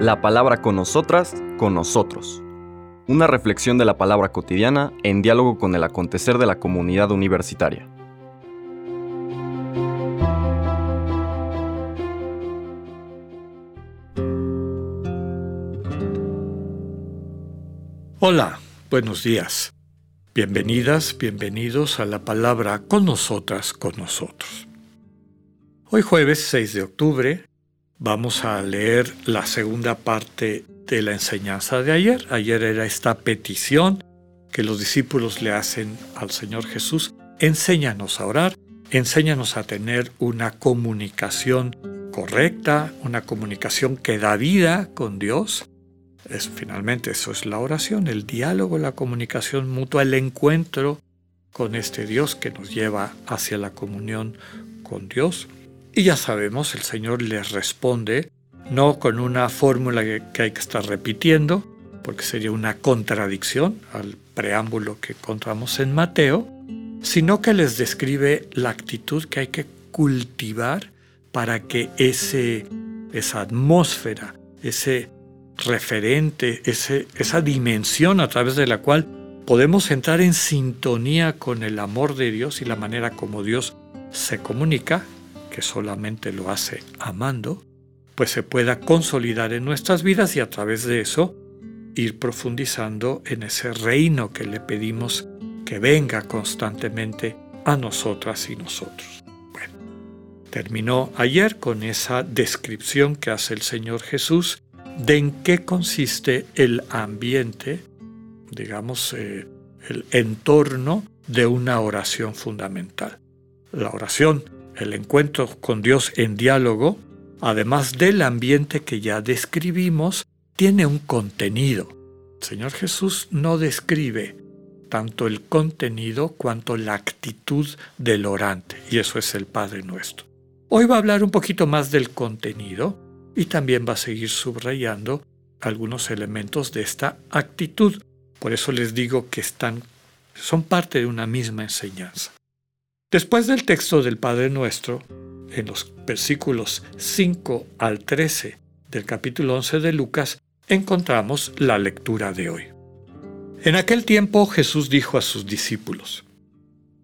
La palabra con nosotras, con nosotros. Una reflexión de la palabra cotidiana en diálogo con el acontecer de la comunidad universitaria. Hola, buenos días. Bienvenidas, bienvenidos a la palabra con nosotras, con nosotros. Hoy jueves 6 de octubre vamos a leer la segunda parte de la enseñanza de ayer. Ayer era esta petición que los discípulos le hacen al Señor Jesús. Enséñanos a orar, enséñanos a tener una comunicación correcta, una comunicación que da vida con Dios es, finalmente eso es la oración, el diálogo, la comunicación mutua, el encuentro con este Dios que nos lleva hacia la comunión con Dios. Y ya sabemos, el Señor les responde no con una fórmula que hay que estar repitiendo, porque sería una contradicción al preámbulo que encontramos en Mateo, sino que les describe la actitud que hay que cultivar para que ese, esa atmósfera, ese referente, ese, esa dimensión a través de la cual podemos entrar en sintonía con el amor de Dios y la manera como Dios se comunica, que solamente lo hace amando, pues se pueda consolidar en nuestras vidas y a través de eso ir profundizando en ese reino que le pedimos que venga constantemente a nosotras y nosotros. Bueno, terminó ayer con esa descripción que hace el Señor Jesús de en qué consiste el ambiente, digamos, eh, el entorno de una oración fundamental. La oración, el encuentro con Dios en diálogo, además del ambiente que ya describimos, tiene un contenido. El Señor Jesús no describe tanto el contenido cuanto la actitud del orante, y eso es el Padre nuestro. Hoy va a hablar un poquito más del contenido, y también va a seguir subrayando algunos elementos de esta actitud. Por eso les digo que están, son parte de una misma enseñanza. Después del texto del Padre Nuestro, en los versículos 5 al 13 del capítulo 11 de Lucas, encontramos la lectura de hoy. En aquel tiempo Jesús dijo a sus discípulos,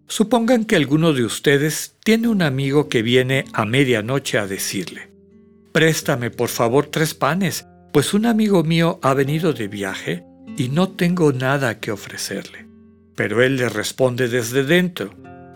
Supongan que alguno de ustedes tiene un amigo que viene a medianoche a decirle, Préstame por favor tres panes, pues un amigo mío ha venido de viaje y no tengo nada que ofrecerle. Pero él le responde desde dentro,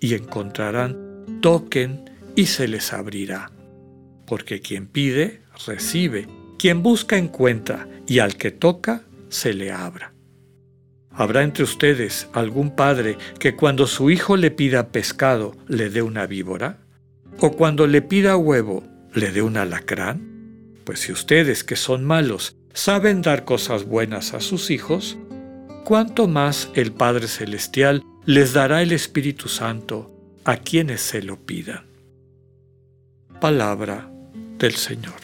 y encontrarán, toquen y se les abrirá. Porque quien pide, recibe, quien busca, encuentra, y al que toca, se le abra. ¿Habrá entre ustedes algún padre que cuando su hijo le pida pescado le dé una víbora? ¿O cuando le pida huevo le dé un alacrán? Pues si ustedes que son malos saben dar cosas buenas a sus hijos, ¿cuánto más el Padre Celestial les dará el Espíritu Santo a quienes se lo pidan? Palabra del Señor.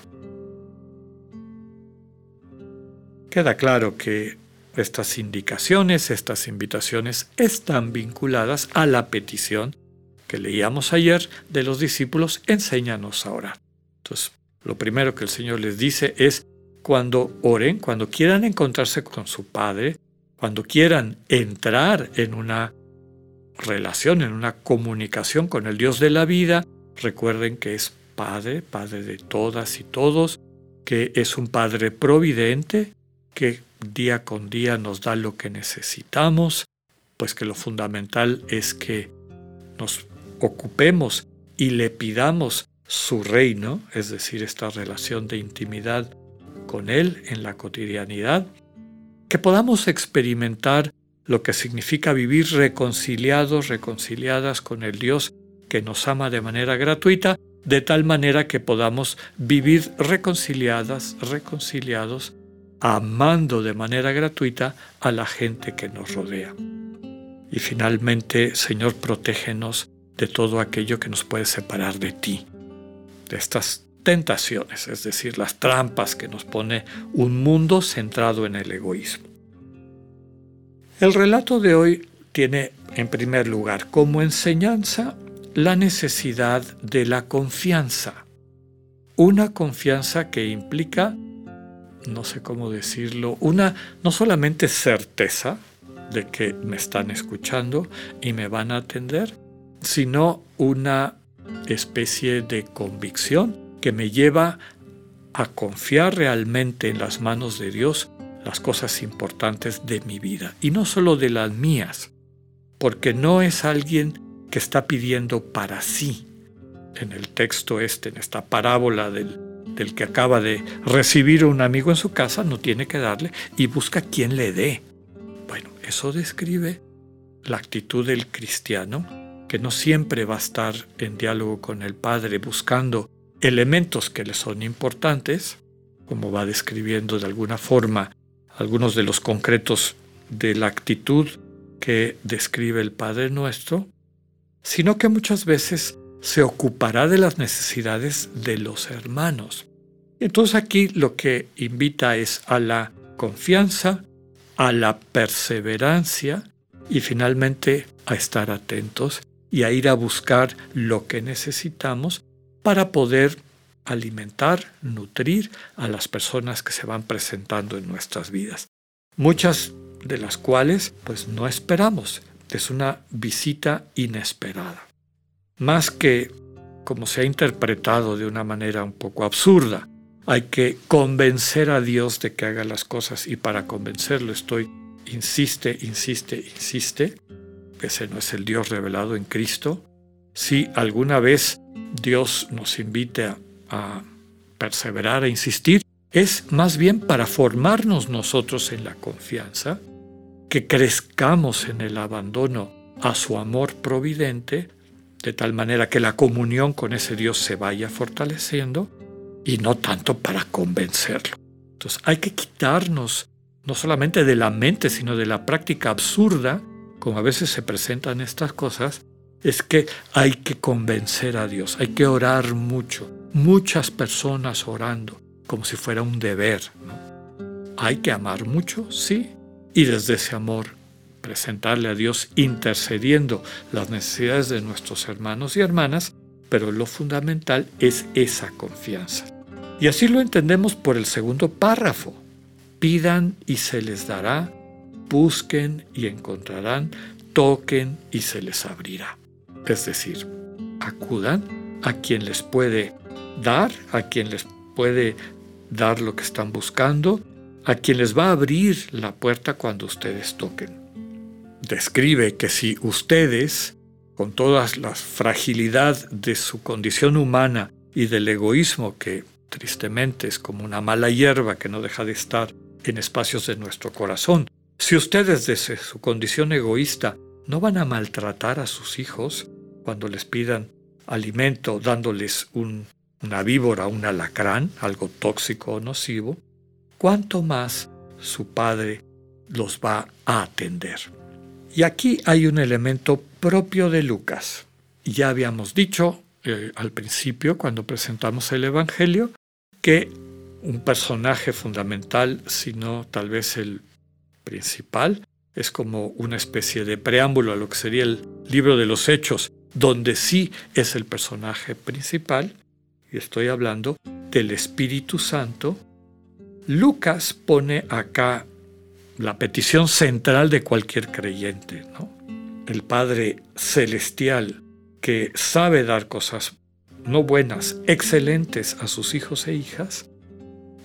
Queda claro que estas indicaciones, estas invitaciones están vinculadas a la petición que leíamos ayer de los discípulos, enséñanos a orar. Entonces, lo primero que el Señor les dice es, cuando oren, cuando quieran encontrarse con su Padre, cuando quieran entrar en una relación, en una comunicación con el Dios de la vida, recuerden que es Padre, Padre de todas y todos, que es un Padre providente, que día con día nos da lo que necesitamos, pues que lo fundamental es que nos ocupemos y le pidamos su reino, es decir, esta relación de intimidad con Él en la cotidianidad, que podamos experimentar lo que significa vivir reconciliados, reconciliadas con el Dios que nos ama de manera gratuita de tal manera que podamos vivir reconciliadas, reconciliados, amando de manera gratuita a la gente que nos rodea. Y finalmente, Señor, protégenos de todo aquello que nos puede separar de ti, de estas tentaciones, es decir, las trampas que nos pone un mundo centrado en el egoísmo. El relato de hoy tiene, en primer lugar, como enseñanza la necesidad de la confianza. Una confianza que implica, no sé cómo decirlo, una no solamente certeza de que me están escuchando y me van a atender, sino una especie de convicción que me lleva a confiar realmente en las manos de Dios las cosas importantes de mi vida y no solo de las mías, porque no es alguien que está pidiendo para sí. En el texto este, en esta parábola del, del que acaba de recibir un amigo en su casa, no tiene que darle y busca quien le dé. Bueno, eso describe la actitud del cristiano, que no siempre va a estar en diálogo con el Padre buscando elementos que le son importantes, como va describiendo de alguna forma algunos de los concretos de la actitud que describe el Padre nuestro, sino que muchas veces se ocupará de las necesidades de los hermanos. Entonces aquí lo que invita es a la confianza, a la perseverancia y finalmente a estar atentos y a ir a buscar lo que necesitamos para poder alimentar, nutrir a las personas que se van presentando en nuestras vidas. Muchas de las cuales pues no esperamos. Es una visita inesperada. Más que como se ha interpretado de una manera un poco absurda, hay que convencer a Dios de que haga las cosas y para convencerlo estoy, insiste, insiste, insiste. Ese no es el Dios revelado en Cristo. Si alguna vez Dios nos invite a, perseverar, a insistir, es más bien para formarnos nosotros en la confianza, que crezcamos en el abandono a su amor providente, de tal manera que la comunión con ese Dios se vaya fortaleciendo y no tanto para convencerlo. Entonces hay que quitarnos no solamente de la mente, sino de la práctica absurda, como a veces se presentan estas cosas, es que hay que convencer a Dios, hay que orar mucho, muchas personas orando, como si fuera un deber. Hay que amar mucho, sí, y desde ese amor presentarle a Dios intercediendo las necesidades de nuestros hermanos y hermanas, pero lo fundamental es esa confianza. Y así lo entendemos por el segundo párrafo. Pidan y se les dará, busquen y encontrarán, toquen y se les abrirá. Es decir, acudan a quien les puede dar, a quien les puede dar lo que están buscando, a quien les va a abrir la puerta cuando ustedes toquen. Describe que si ustedes, con toda la fragilidad de su condición humana y del egoísmo que tristemente es como una mala hierba que no deja de estar en espacios de nuestro corazón, si ustedes desde su condición egoísta no van a maltratar a sus hijos cuando les pidan alimento dándoles un, una víbora, un alacrán, algo tóxico o nocivo, cuánto más su Padre los va a atender. Y aquí hay un elemento propio de Lucas. Ya habíamos dicho eh, al principio, cuando presentamos el Evangelio, que un personaje fundamental, si no tal vez el principal, es como una especie de preámbulo a lo que sería el libro de los hechos, donde sí es el personaje principal, y estoy hablando del Espíritu Santo, Lucas pone acá la petición central de cualquier creyente, ¿no? El Padre Celestial que sabe dar cosas no buenas, excelentes a sus hijos e hijas,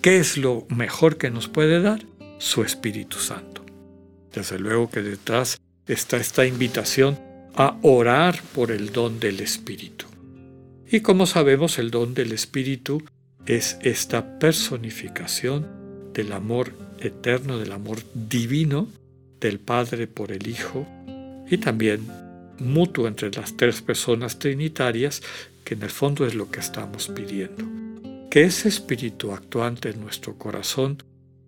¿qué es lo mejor que nos puede dar? Su Espíritu Santo. Desde luego que detrás está esta invitación a orar por el don del Espíritu. Y como sabemos, el don del Espíritu es esta personificación del amor eterno, del amor divino del Padre por el Hijo y también mutuo entre las tres personas trinitarias que en el fondo es lo que estamos pidiendo. Que ese espíritu actuante en nuestro corazón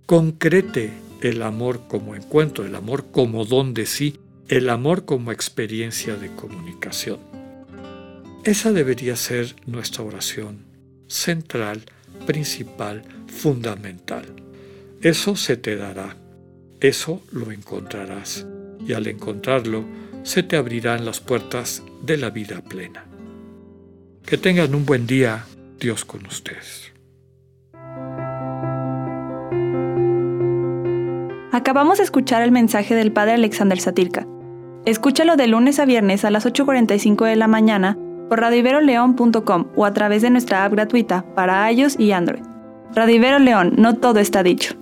concrete el amor como encuentro, el amor como don de sí, el amor como experiencia de comunicación. Esa debería ser nuestra oración central, principal, fundamental. Eso se te dará, eso lo encontrarás y al encontrarlo se te abrirán las puertas de la vida plena. Que tengan un buen día, Dios con ustedes. Acabamos de escuchar el mensaje del Padre Alexander Satirka. Escúchalo de lunes a viernes a las 8.45 de la mañana por radiveroleón.com o a través de nuestra app gratuita para iOS y Android. Radivero León, no todo está dicho.